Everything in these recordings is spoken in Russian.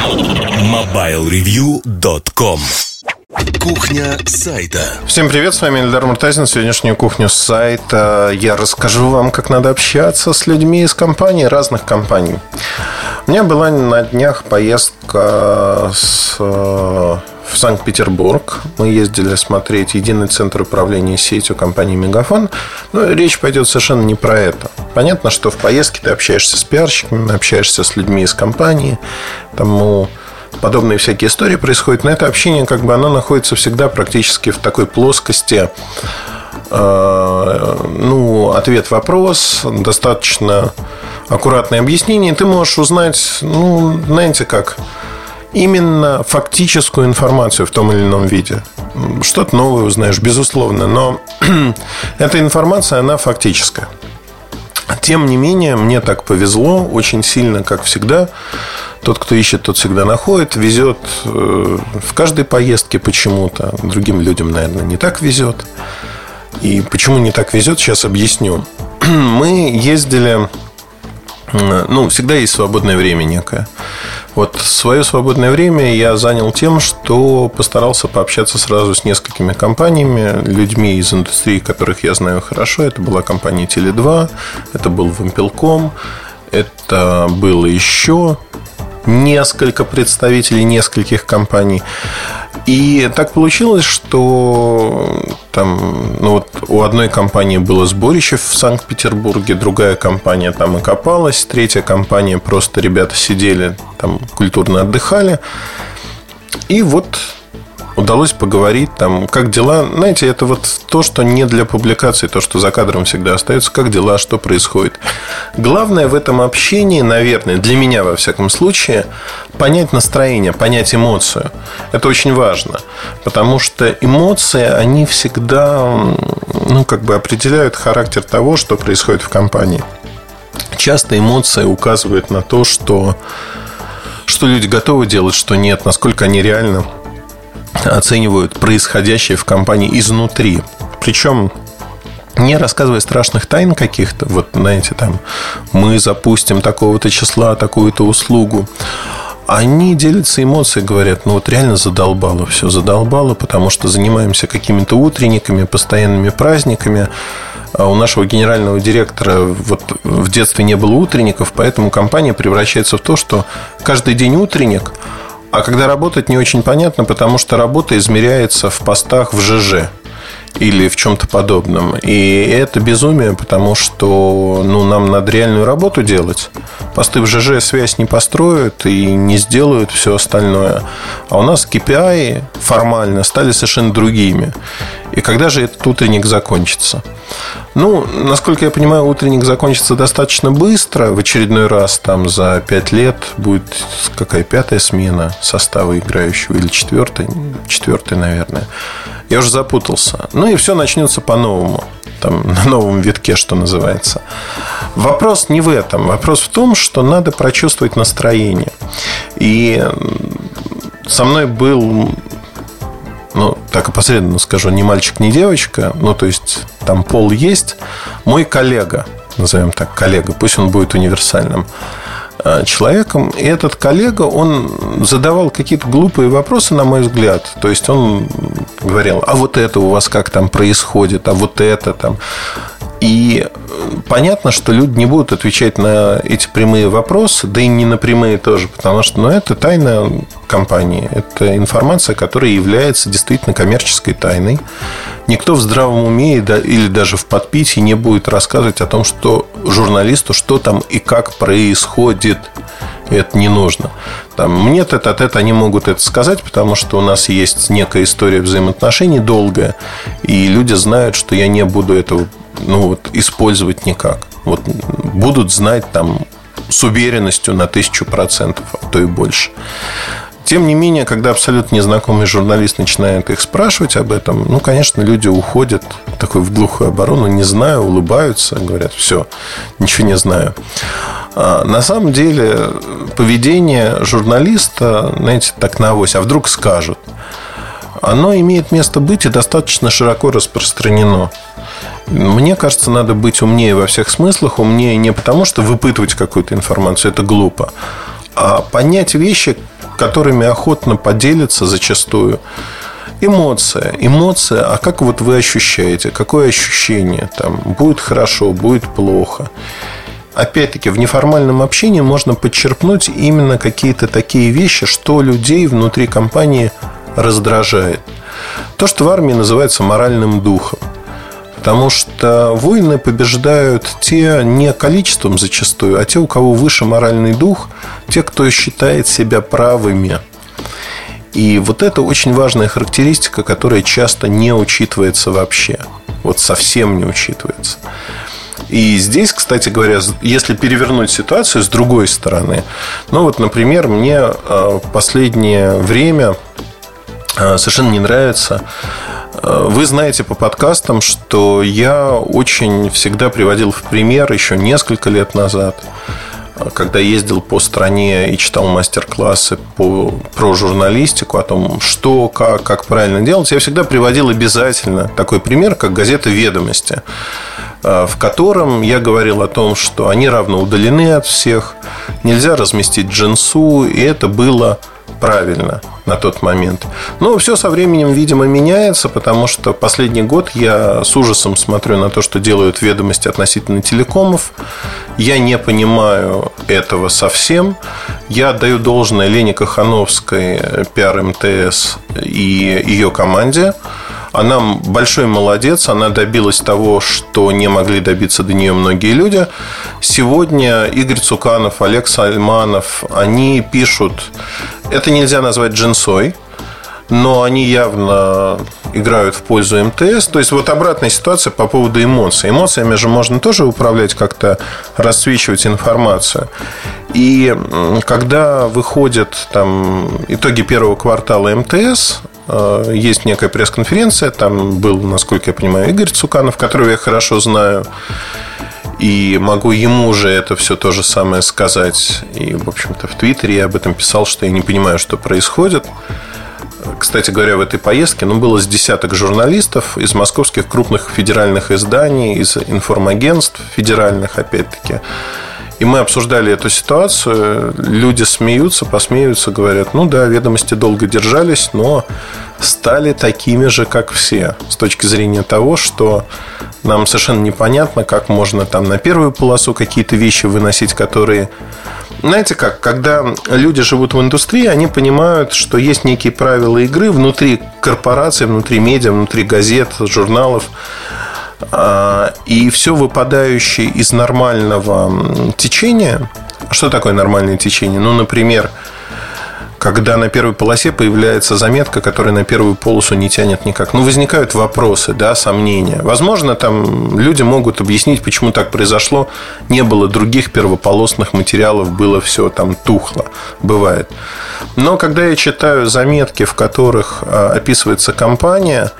MobileReview.com Кухня сайта. Всем привет, с вами Эльдар Муртазин. Сегодняшнюю кухню сайта я расскажу вам, как надо общаться с людьми из компаний, разных компаний. У меня была на днях поездка с, э, в Санкт-Петербург. Мы ездили смотреть единый центр управления сетью компании Мегафон. Но речь пойдет совершенно не про это. Понятно, что в поездке ты общаешься с пиарщиками, общаешься с людьми из компании. Тому подобные всякие истории происходят. Но это общение, как бы, оно находится всегда практически в такой плоскости э, ну, ответ-вопрос, достаточно аккуратное объяснение, ты можешь узнать, ну, знаете как, именно фактическую информацию в том или ином виде. Что-то новое узнаешь, безусловно, но эта информация, она фактическая. Тем не менее, мне так повезло очень сильно, как всегда. Тот, кто ищет, тот всегда находит. Везет э, в каждой поездке почему-то. Другим людям, наверное, не так везет. И почему не так везет, сейчас объясню. Мы ездили... Ну, всегда есть свободное время некое. Вот свое свободное время я занял тем, что постарался пообщаться сразу с несколькими компаниями, людьми из индустрии, которых я знаю хорошо. Это была компания Теле2, это был Вампелком, это было еще несколько представителей нескольких компаний. И так получилось, что там, ну вот у одной компании было сборище в Санкт-Петербурге, другая компания там и копалась, третья компания просто ребята сидели там культурно отдыхали. И вот удалось поговорить, там, как дела. Знаете, это вот то, что не для публикации, то, что за кадром всегда остается, как дела, что происходит. Главное в этом общении, наверное, для меня, во всяком случае, понять настроение, понять эмоцию. Это очень важно, потому что эмоции, они всегда, ну, как бы определяют характер того, что происходит в компании. Часто эмоции указывают на то, что что люди готовы делать, что нет, насколько они реально оценивают происходящее в компании изнутри. Причем не рассказывая страшных тайн каких-то, вот, знаете, там, мы запустим такого-то числа, такую-то услугу, они делятся эмоцией, говорят, ну вот реально задолбало все, задолбало, потому что занимаемся какими-то утренниками, постоянными праздниками. А у нашего генерального директора вот в детстве не было утренников, поэтому компания превращается в то, что каждый день утренник – а когда работать не очень понятно, потому что работа измеряется в постах в ЖЖ или в чем-то подобном. И это безумие, потому что ну, нам надо реальную работу делать. Посты в ЖЖ связь не построят и не сделают все остальное. А у нас KPI формально стали совершенно другими. И когда же этот утренник закончится? Ну, насколько я понимаю, утренник закончится достаточно быстро. В очередной раз там за пять лет будет какая пятая смена состава играющего или четвертая? Четвертая, наверное. Я уже запутался. Ну и все начнется по-новому. Там, на новом витке, что называется. Вопрос не в этом. Вопрос в том, что надо прочувствовать настроение. И со мной был ну, так опосредованно скажу, не мальчик, не девочка, ну, то есть там пол есть, мой коллега, назовем так, коллега, пусть он будет универсальным человеком. И этот коллега, он задавал какие-то глупые вопросы, на мой взгляд. То есть он говорил, а вот это у вас как там происходит, а вот это там. И понятно, что люди не будут отвечать на эти прямые вопросы, да и не на прямые тоже, потому что ну, это тайна компании. Это информация, которая является действительно коммерческой тайной. Никто в здравом уме или даже в подпитии не будет рассказывать о том, что журналисту, что там и как происходит. Это не нужно. Там, мне тет от это они могут это сказать, потому что у нас есть некая история взаимоотношений долгая, и люди знают, что я не буду этого ну, вот, использовать никак. Вот будут знать там с уверенностью на тысячу процентов, а то и больше. Тем не менее, когда абсолютно незнакомый журналист начинает их спрашивать об этом, ну, конечно, люди уходят такой в глухую оборону, не знаю, улыбаются, говорят, все, ничего не знаю. А на самом деле, поведение журналиста, знаете, так на авось, а вдруг скажут, оно имеет место быть и достаточно широко распространено. Мне кажется, надо быть умнее во всех смыслах. Умнее не потому, что выпытывать какую-то информацию, это глупо. А понять вещи, которыми охотно поделиться зачастую. Эмоция. Эмоция, а как вот вы ощущаете? Какое ощущение? Там, будет хорошо, будет плохо. Опять-таки, в неформальном общении можно подчерпнуть именно какие-то такие вещи, что людей внутри компании раздражает. То, что в армии называется моральным духом. Потому что войны побеждают те не количеством зачастую, а те, у кого выше моральный дух, те, кто считает себя правыми. И вот это очень важная характеристика, которая часто не учитывается вообще. Вот совсем не учитывается. И здесь, кстати говоря, если перевернуть ситуацию с другой стороны, ну вот, например, мне э, последнее время э, совершенно не нравится вы знаете по подкастам, что я очень всегда приводил в пример еще несколько лет назад, э, когда ездил по стране и читал мастер-классы по, про журналистику, о том, что, как, как правильно делать, я всегда приводил обязательно такой пример, как газета «Ведомости», э, в котором я говорил о том, что они равно удалены от всех, нельзя разместить джинсу, и это было правильно на тот момент. Но все со временем, видимо, меняется, потому что последний год я с ужасом смотрю на то, что делают ведомости относительно телекомов. Я не понимаю этого совсем. Я отдаю должное Лене Кахановской, пиар МТС и ее команде. Она большой молодец, она добилась того, что не могли добиться до нее многие люди. Сегодня Игорь Цуканов, Олег Сальманов, они пишут, это нельзя назвать джинсой, но они явно играют в пользу МТС. То есть вот обратная ситуация по поводу эмоций. Эмоциями же можно тоже управлять, как-то расцвечивать информацию. И когда выходят там итоги первого квартала МТС, Э, есть некая пресс-конференция. Там был, насколько я понимаю, Игорь Цуканов, которого я хорошо знаю. И могу ему же это все то же самое сказать. И, в общем-то, в Твиттере я об этом писал, что я не понимаю, что происходит. Кстати говоря, в этой поездке ну, было с десяток журналистов из московских крупных федеральных изданий, из информагентств федеральных, опять-таки. И мы обсуждали эту ситуацию. Люди смеются, посмеются, говорят, ну да, ведомости долго держались, но стали такими же, как все. С точки зрения того, что нам совершенно непонятно, как можно там на первую полосу какие-то вещи выносить, которые... Знаете как, когда люди живут в индустрии, они понимают, что есть некие правила игры внутри корпораций, внутри медиа, внутри газет, журналов. А, и все выпадающее из нормального течения. Что такое нормальное течение? Ну, например, когда на первой полосе появляется заметка, которая на первую полосу не тянет никак. Ну, возникают вопросы, да, сомнения. Возможно, там люди могут объяснить, почему так произошло. Не было других первополосных материалов, было все там тухло. Бывает. Но когда я читаю заметки, в которых а, описывается компания,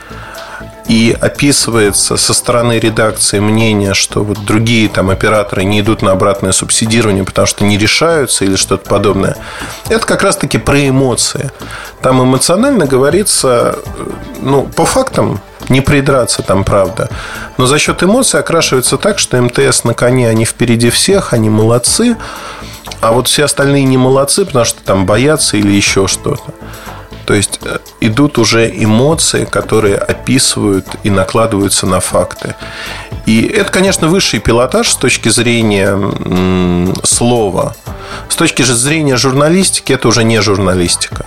и описывается со стороны редакции мнение, что вот другие там операторы не идут на обратное субсидирование, потому что не решаются или что-то подобное. Это как раз-таки про эмоции. Там эмоционально говорится, ну, по фактам не придраться там, правда. Но за счет эмоций окрашивается так, что МТС на коне, они впереди всех, они молодцы, а вот все остальные не молодцы, потому что там боятся или еще что-то. То есть э, идут уже эмоции, которые описывают и накладываются на факты. И это, конечно, высший пилотаж с точки зрения слова. С точки зрения журналистики это уже не журналистика.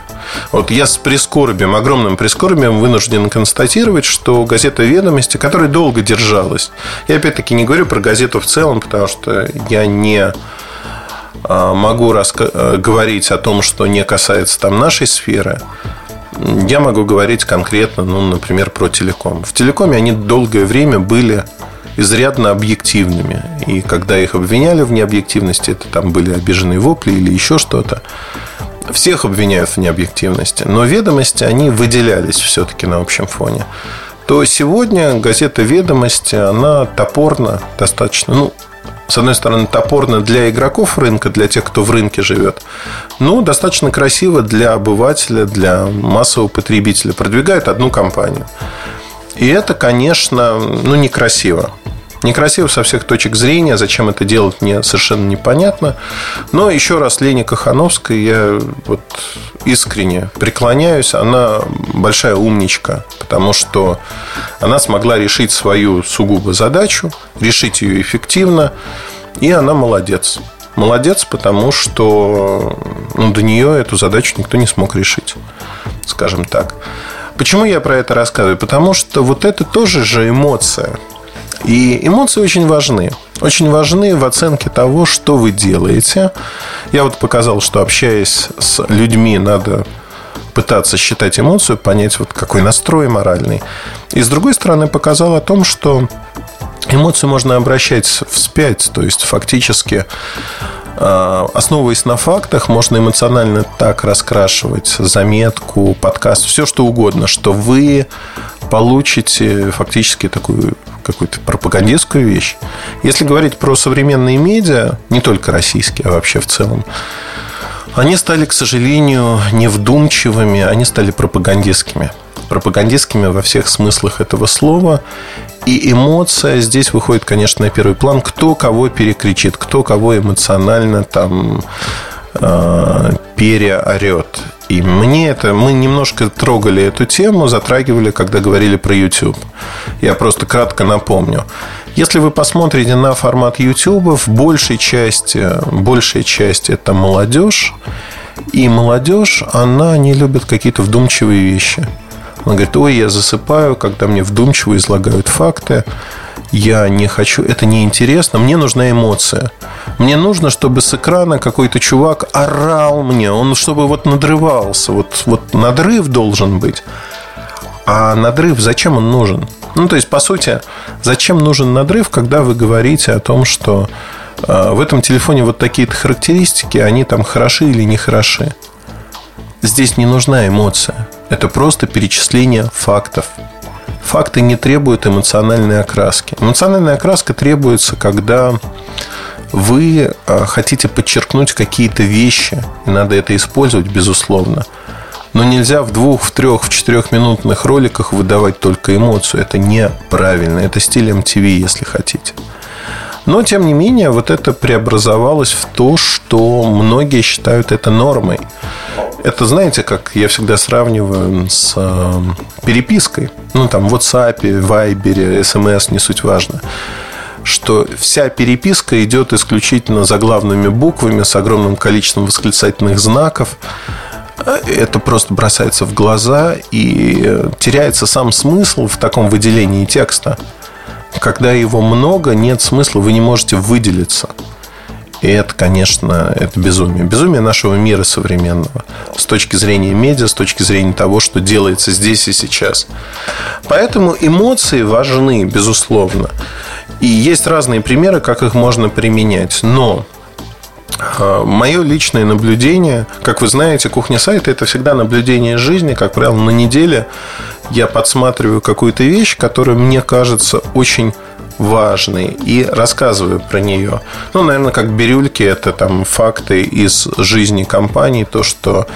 Вот я с прискорбием, огромным прискорбием вынужден констатировать, что газета «Ведомости», которая долго держалась, я опять-таки не говорю про газету в целом, потому что я не могу раска- говорить о том, что не касается там нашей сферы. Я могу говорить конкретно, ну, например, про телеком. В телекоме они долгое время были изрядно объективными. И когда их обвиняли в необъективности, это там были обиженные вопли или еще что-то. Всех обвиняют в необъективности. Но ведомости, они выделялись все-таки на общем фоне. То сегодня газета «Ведомости», она топорно достаточно, ну, с одной стороны, топорно для игроков рынка, для тех, кто в рынке живет, но достаточно красиво для обывателя, для массового потребителя. Продвигает одну компанию. И это, конечно, ну, некрасиво. Некрасиво со всех точек зрения. Зачем это делать, мне совершенно непонятно. Но еще раз, Лене Кахановской я вот искренне преклоняюсь. Она большая умничка, потому что она смогла решить свою сугубо задачу, решить ее эффективно, и она молодец. Молодец, потому что ну, до нее эту задачу никто не смог решить, скажем так. Почему я про это рассказываю? Потому что вот это тоже же эмоция. И эмоции очень важны. Очень важны в оценке того, что вы делаете. Я вот показал, что общаясь с людьми, надо пытаться считать эмоцию, понять, вот какой настрой моральный. И с другой стороны, показал о том, что эмоции можно обращать вспять, то есть фактически а, основываясь на фактах, можно эмоционально так раскрашивать заметку, подкаст, все что угодно, что вы получите фактически такую какую-то пропагандистскую вещь. Если говорить про современные медиа, не только российские, а вообще в целом, они стали, к сожалению, невдумчивыми, они стали пропагандистскими. Пропагандистскими во всех смыслах этого слова. И эмоция здесь выходит, конечно, на первый план. Кто кого перекричит, кто кого эмоционально там э, переорет. И мне это... Мы немножко трогали эту тему, затрагивали, когда говорили про YouTube. Я просто кратко напомню. Если вы посмотрите на формат YouTube, в большей части, большая часть это молодежь. И молодежь, она не любит какие-то вдумчивые вещи. Она говорит, ой, я засыпаю, когда мне вдумчиво излагают факты. Я не хочу, это неинтересно, мне нужна эмоция. Мне нужно, чтобы с экрана какой-то чувак орал мне, он чтобы вот надрывался, вот, вот надрыв должен быть. А надрыв зачем он нужен? Ну, то есть, по сути, зачем нужен надрыв, когда вы говорите о том, что э, в этом телефоне вот такие-то характеристики, они там хороши или не хороши? Здесь не нужна эмоция. Это просто перечисление фактов. Факты не требуют эмоциональной окраски. Эмоциональная окраска требуется, когда вы э, хотите подчеркнуть какие-то вещи, и надо это использовать, безусловно. Но нельзя в двух, в трех, в четырехминутных роликах выдавать только эмоцию. Это неправильно. Это стиль MTV, если хотите. Но, тем не менее, вот это преобразовалось в то, что многие считают это нормой. Это, знаете, как я всегда сравниваю с э, перепиской. Ну, там, в WhatsApp, Viber, SMS, не суть важно что вся переписка идет исключительно заглавными буквами с огромным количеством восклицательных знаков. Это просто бросается в глаза и теряется сам смысл в таком выделении текста. Когда его много, нет смысла, вы не можете выделиться. И это, конечно, это безумие. Безумие нашего мира современного. С точки зрения медиа, с точки зрения того, что делается здесь и сейчас. Поэтому эмоции важны, безусловно. И есть разные примеры, как их можно применять. Но а, Мое личное наблюдение, как вы знаете, кухня сайта это всегда наблюдение жизни. Как правило, на неделе я подсматриваю какую-то вещь, которая мне кажется очень важной и рассказываю про нее. Ну, наверное, как бирюльки это там факты из жизни компании, то, что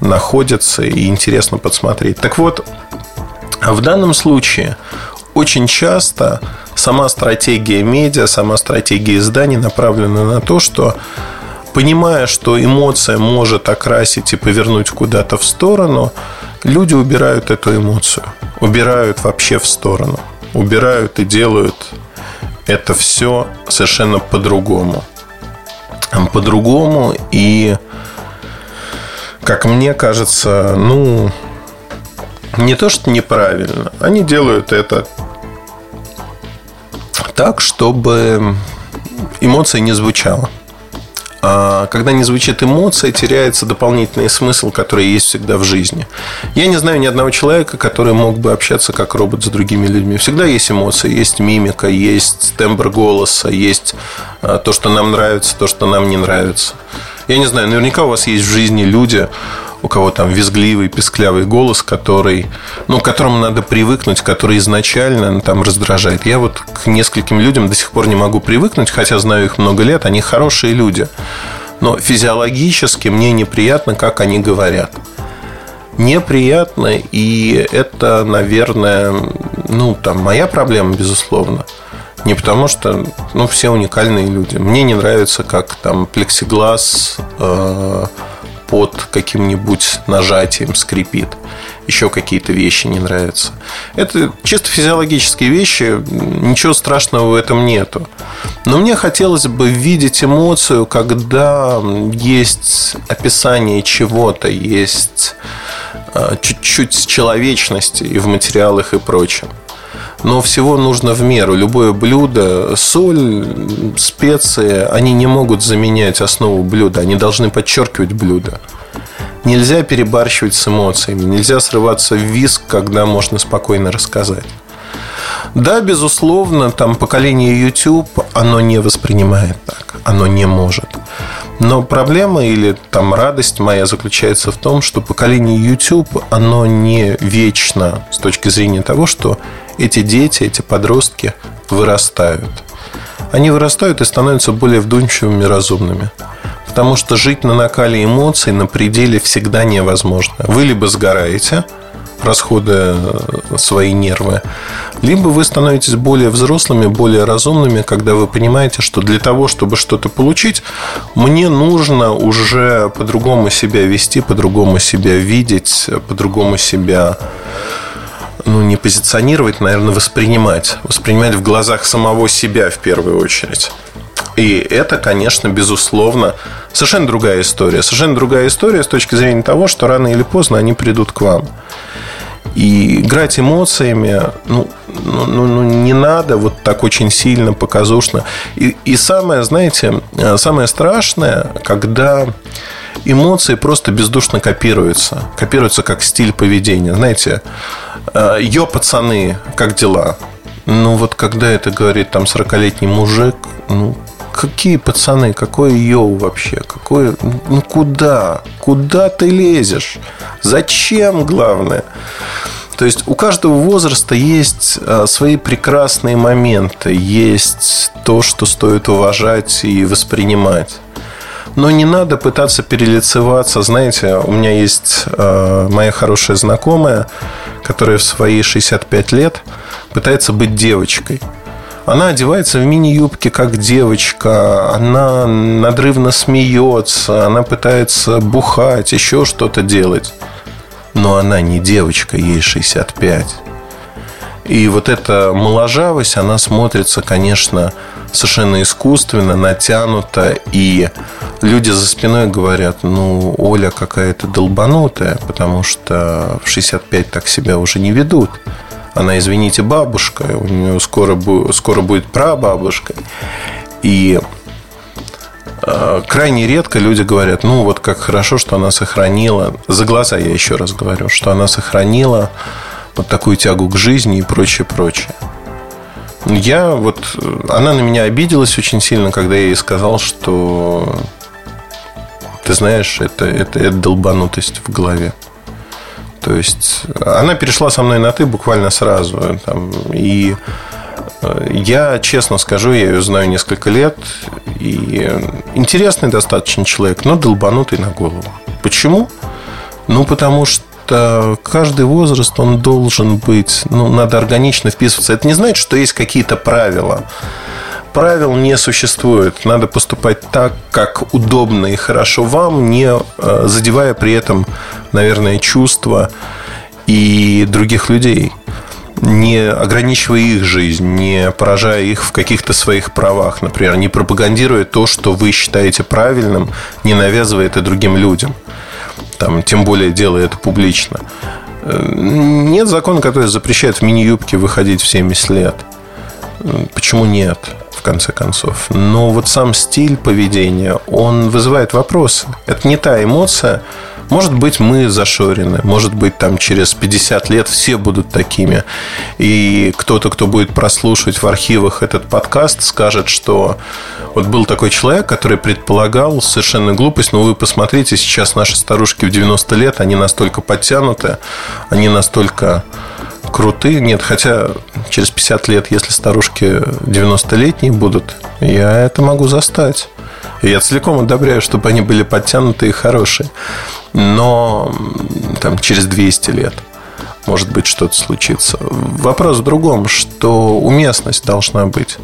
находится и интересно подсмотреть. Так вот, в данном случае очень часто сама стратегия медиа, сама стратегия изданий направлена на то, что понимая, что эмоция может окрасить и повернуть куда-то в сторону, люди убирают эту эмоцию, убирают вообще в сторону, убирают и делают это все совершенно по-другому. По-другому и, как мне кажется, ну, не то, что неправильно, они делают это так, чтобы эмоция не звучала. А когда не звучит эмоция, теряется дополнительный смысл, который есть всегда в жизни. Я не знаю ни одного человека, который мог бы общаться как робот с другими людьми. Всегда есть эмоции, есть мимика, есть тембр голоса, есть а, то, что нам нравится, то, что нам не нравится. Я не знаю, наверняка у вас есть в жизни люди, у кого там визгливый, песклявый голос, который, ну, к которому надо привыкнуть, который изначально ну, там раздражает. Я вот к нескольким людям до сих пор не могу привыкнуть, хотя знаю их много лет, они хорошие люди. Но физиологически мне неприятно, как они говорят. Неприятно, и это, наверное, ну, там, моя проблема, безусловно. Не потому что, ну, все уникальные люди. Мне не нравится, как там плексиглаз э, под каким-нибудь нажатием скрипит. Еще какие-то вещи не нравятся. Это чисто физиологические вещи, ничего страшного в этом нету. Но мне хотелось бы видеть эмоцию, когда есть описание чего-то, есть э, чуть-чуть человечности и в материалах и прочем но всего нужно в меру. Любое блюдо, соль, специи, они не могут заменять основу блюда, они должны подчеркивать блюдо. Нельзя перебарщивать с эмоциями, нельзя срываться в виск, когда можно спокойно рассказать. Да, безусловно, там поколение YouTube, оно не воспринимает так, оно не может. Но проблема или там радость моя заключается в том, что поколение YouTube, оно не вечно с точки зрения того, что эти дети, эти подростки вырастают. Они вырастают и становятся более вдумчивыми, разумными. Потому что жить на накале эмоций на пределе всегда невозможно. Вы либо сгораете, расходуя свои нервы, либо вы становитесь более взрослыми, более разумными, когда вы понимаете, что для того, чтобы что-то получить, мне нужно уже по-другому себя вести, по-другому себя видеть, по-другому себя ну, не позиционировать, наверное, воспринимать. Воспринимать в глазах самого себя в первую очередь. И это, конечно, безусловно, совершенно другая история. Совершенно другая история с точки зрения того, что рано или поздно они придут к вам. И играть эмоциями, ну, ну, ну, ну не надо вот так очень сильно, показушно. И, и самое, знаете, самое страшное, когда эмоции просто бездушно копируются. Копируются как стиль поведения. Знаете, Э, Йо, пацаны, как дела? Ну, вот когда это говорит там 40-летний мужик, ну, какие пацаны, какое йоу вообще? Какое, ну, куда? Куда ты лезешь? Зачем, главное? То есть у каждого возраста есть э, свои прекрасные моменты, есть то, что стоит уважать и воспринимать. Но не надо пытаться перелицеваться. Знаете, у меня есть э, моя хорошая знакомая, которая в свои 65 лет пытается быть девочкой. Она одевается в мини-юбке как девочка, она надрывно смеется, она пытается бухать, еще что-то делать. Но она не девочка, ей 65. И вот эта моложавость, она смотрится, конечно, совершенно искусственно, натянуто. И люди за спиной говорят, ну, Оля какая-то долбанутая, потому что в 65 так себя уже не ведут. Она, извините, бабушка, у нее скоро, скоро будет прабабушка. И э, крайне редко люди говорят, ну вот как хорошо, что она сохранила, за глаза я еще раз говорю, что она сохранила вот такую тягу к жизни и прочее, прочее. Я вот... Она на меня обиделась очень сильно, когда я ей сказал, что... Ты знаешь, это, это, это долбанутость в голове. То есть она перешла со мной на ты буквально сразу. Там, и э, я, честно скажу, я ее знаю несколько лет. И интересный достаточно человек, но долбанутый на голову. Почему? Ну, потому что что каждый возраст, он должен быть, ну, надо органично вписываться. Это не значит, что есть какие-то правила. Правил не существует. Надо поступать так, как удобно и хорошо вам, не э, задевая при этом, наверное, чувства и других людей не ограничивая их жизнь, не поражая их в каких-то своих правах, например, не пропагандируя то, что вы считаете правильным, не навязывая это другим людям там, тем более делая это публично. Э, нет закона, который запрещает в мини-юбке выходить в 70 лет. Почему нет, конце концов? Но вот сам стиль поведения, он вызывает вопросы. Это не та эмоция, может быть, мы зашорены. Может быть, там через 50 лет все будут такими. И кто-то, кто будет прослушивать в архивах этот подкаст, скажет, что вот был такой человек, который предполагал совершенно глупость, но вы посмотрите, сейчас наши старушки в 90 лет, они настолько подтянуты, они настолько крутые. Нет, хотя через 50 лет, если старушки 90-летние будут, я это могу застать. Я целиком одобряю, чтобы они были подтянутые и хорошие. Но там, через 200 лет может быть что-то случится. Вопрос в другом, что уместность должна быть.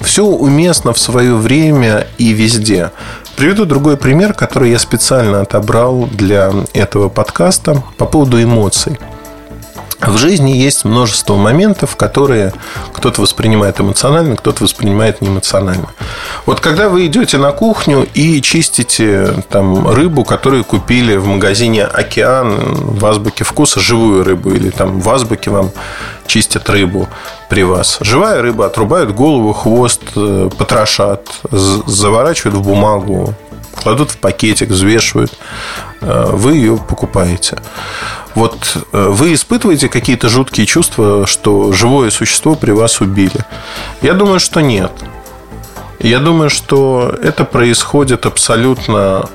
Все уместно в свое время и везде. Приведу другой пример, который я специально отобрал для этого подкаста по поводу эмоций. В жизни есть множество моментов, которые кто-то воспринимает эмоционально, кто-то воспринимает неэмоционально. Вот когда вы идете на кухню и чистите там рыбу, которую купили в магазине «Океан» в азбуке вкуса, живую рыбу, или там в азбуке вам чистят рыбу при вас. Живая рыба отрубают голову, хвост, э, потрошат, заворачивают в бумагу, кладут в пакетик, взвешивают, э, вы ее покупаете. Вот э, вы испытываете какие-то жуткие чувства, что живое существо при вас убили? Я думаю, что нет. Я думаю, что это происходит абсолютно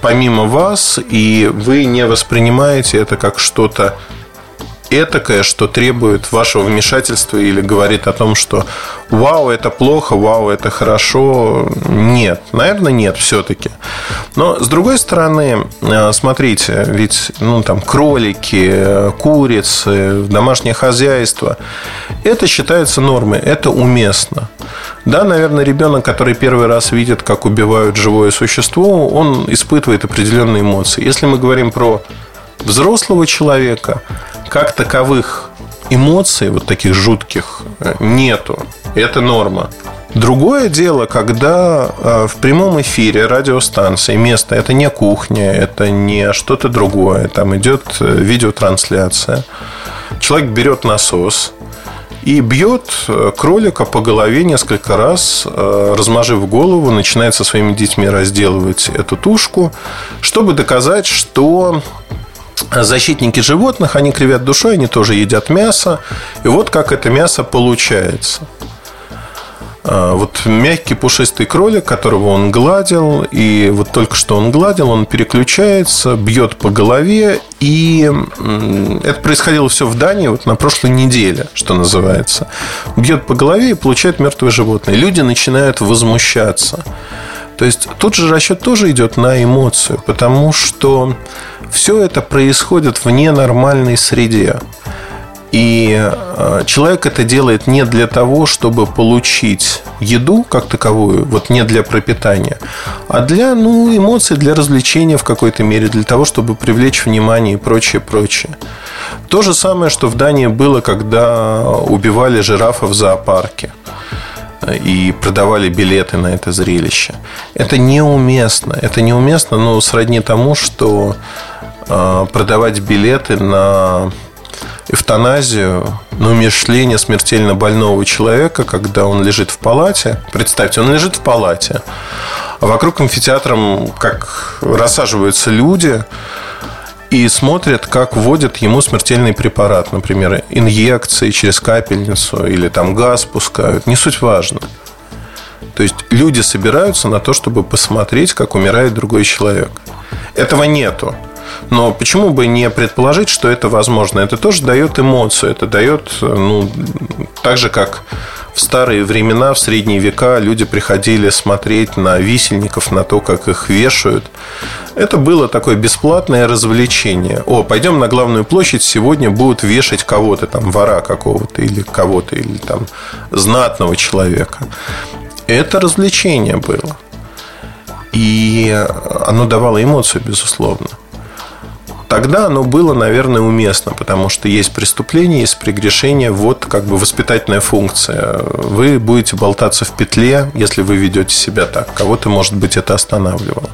помимо вас, и вы не воспринимаете это как что-то этакое, что требует вашего вмешательства или говорит о том, что вау, это плохо, вау, это хорошо. Нет, наверное, нет все-таки. Но с другой стороны, э, смотрите, ведь ну, там, кролики, курицы, домашнее хозяйство, это считается нормой, это уместно. Да, наверное, ребенок, который первый раз видит, как убивают живое существо, он испытывает определенные эмоции. Если мы говорим про взрослого человека, как таковых эмоций, вот таких жутких, э, нету. Это норма. Другое дело, когда э, в прямом эфире радиостанции место это не кухня, это не что-то другое, там идет э, видеотрансляция. Человек берет насос и бьет кролика по голове несколько раз, размажив голову, начинает со своими детьми разделывать эту тушку, чтобы доказать, что защитники животных, они кривят душой, они тоже едят мясо. И вот как это мясо получается. А, вот мягкий пушистый кролик, которого он гладил, и вот только что он гладил, он переключается, бьет по голове, и это происходило все в Дании вот на прошлой неделе, что называется. Бьет по голове и получает мертвое животное. Люди начинают возмущаться. То есть тут же расчет тоже идет на эмоцию, потому что все это происходит в ненормальной среде. И э, человек это делает не для того, чтобы получить еду как таковую, вот не для пропитания, а для ну, эмоций, для развлечения в какой-то мере, для того, чтобы привлечь внимание и прочее, прочее. То же самое, что в Дании было, когда убивали жирафа в зоопарке и продавали билеты на это зрелище. Это неуместно. Это неуместно, но сродни тому, что э, продавать билеты на эвтаназию, на умершление смертельно больного человека, когда он лежит в палате. Представьте, он лежит в палате, а вокруг амфитеатром как рассаживаются люди, и смотрят, как вводят ему смертельный препарат, например, инъекции через капельницу или там газ пускают. Не суть важно. То есть люди собираются на то, чтобы посмотреть, как умирает другой человек. Этого нету. Но почему бы не предположить, что это возможно? Это тоже дает эмоцию, это дает, ну, так же, как в старые времена, в средние века люди приходили смотреть на висельников, на то, как их вешают. Это было такое бесплатное развлечение. О, пойдем на главную площадь, сегодня будут вешать кого-то, там, вора какого-то или кого-то, или там знатного человека. Это развлечение было. И оно давало эмоцию, безусловно тогда оно было, наверное, уместно, потому что есть преступление, есть прегрешение, вот как бы воспитательная функция. Вы будете болтаться в петле, если вы ведете себя так. Кого-то, может быть, это останавливало.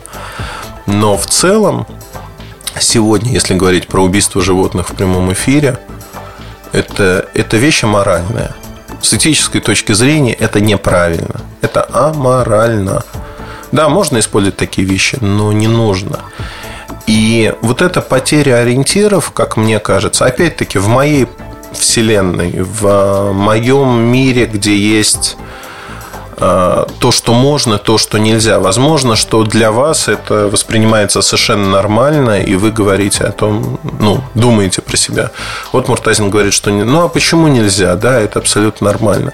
Но в целом, сегодня, если говорить про убийство животных в прямом эфире, это, это вещь аморальная. С этической точки зрения это неправильно. Это аморально. Да, можно использовать такие вещи, но не нужно. И вот эта потеря ориентиров, как мне кажется, опять-таки в моей вселенной, в моем мире, где есть э, то, что можно, то, что нельзя. Возможно, что для вас это воспринимается совершенно нормально, и вы говорите о том, ну, думаете про себя. Вот Муртазин говорит, что не, ну а почему нельзя? Да, это абсолютно нормально.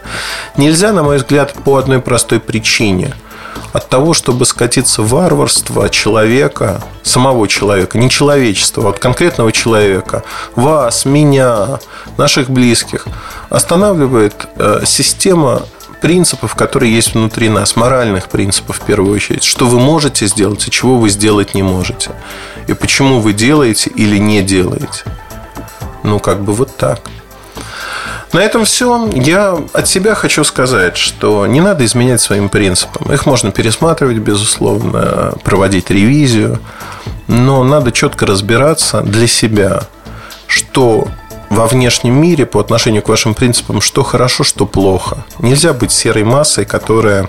Нельзя, на мой взгляд, по одной простой причине – от того, чтобы скатиться в варварство человека, самого человека, не человечества, а конкретного человека, вас, меня, наших близких, останавливает э, система принципов, которые есть внутри нас, моральных принципов в первую очередь. Что вы можете сделать, и чего вы сделать не можете. И почему вы делаете или не делаете. Ну, как бы вот так. На этом все. Я от себя хочу сказать, что не надо изменять своим принципам. Их можно пересматривать, безусловно, проводить ревизию. Но надо четко разбираться для себя, что во внешнем мире по отношению к вашим принципам, что хорошо, что плохо. Нельзя быть серой массой, которая,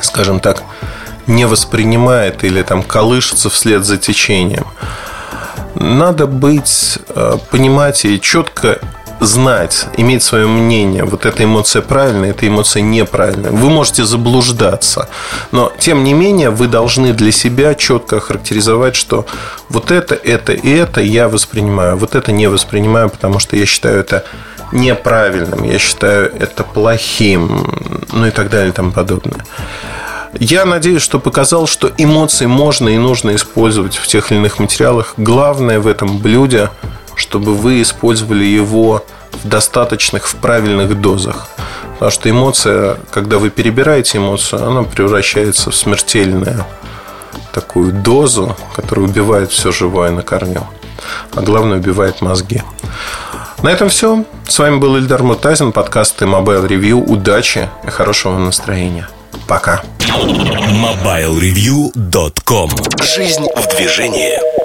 скажем так, не воспринимает или там колышется вслед за течением. Надо быть, э, понимать и четко знать, иметь свое мнение, вот эта эмоция правильная, эта эмоция неправильная. Вы можете заблуждаться, но тем не менее вы должны для себя четко охарактеризовать, что вот это, это и это я воспринимаю, вот это не воспринимаю, потому что я считаю это неправильным, я считаю это плохим, ну и так далее и тому подобное. Я надеюсь, что показал, что эмоции можно и нужно использовать в тех или иных материалах. Главное в этом блюде – чтобы вы использовали его в достаточных, в правильных дозах. Потому что эмоция, когда вы перебираете эмоцию, она превращается в смертельную такую дозу, которая убивает все живое на корню. А главное, убивает мозги. На этом все. С вами был Ильдар Мутазин, подкаст Mobile Review. Удачи и хорошего настроения. Пока. MobileReview.com Жизнь в движении.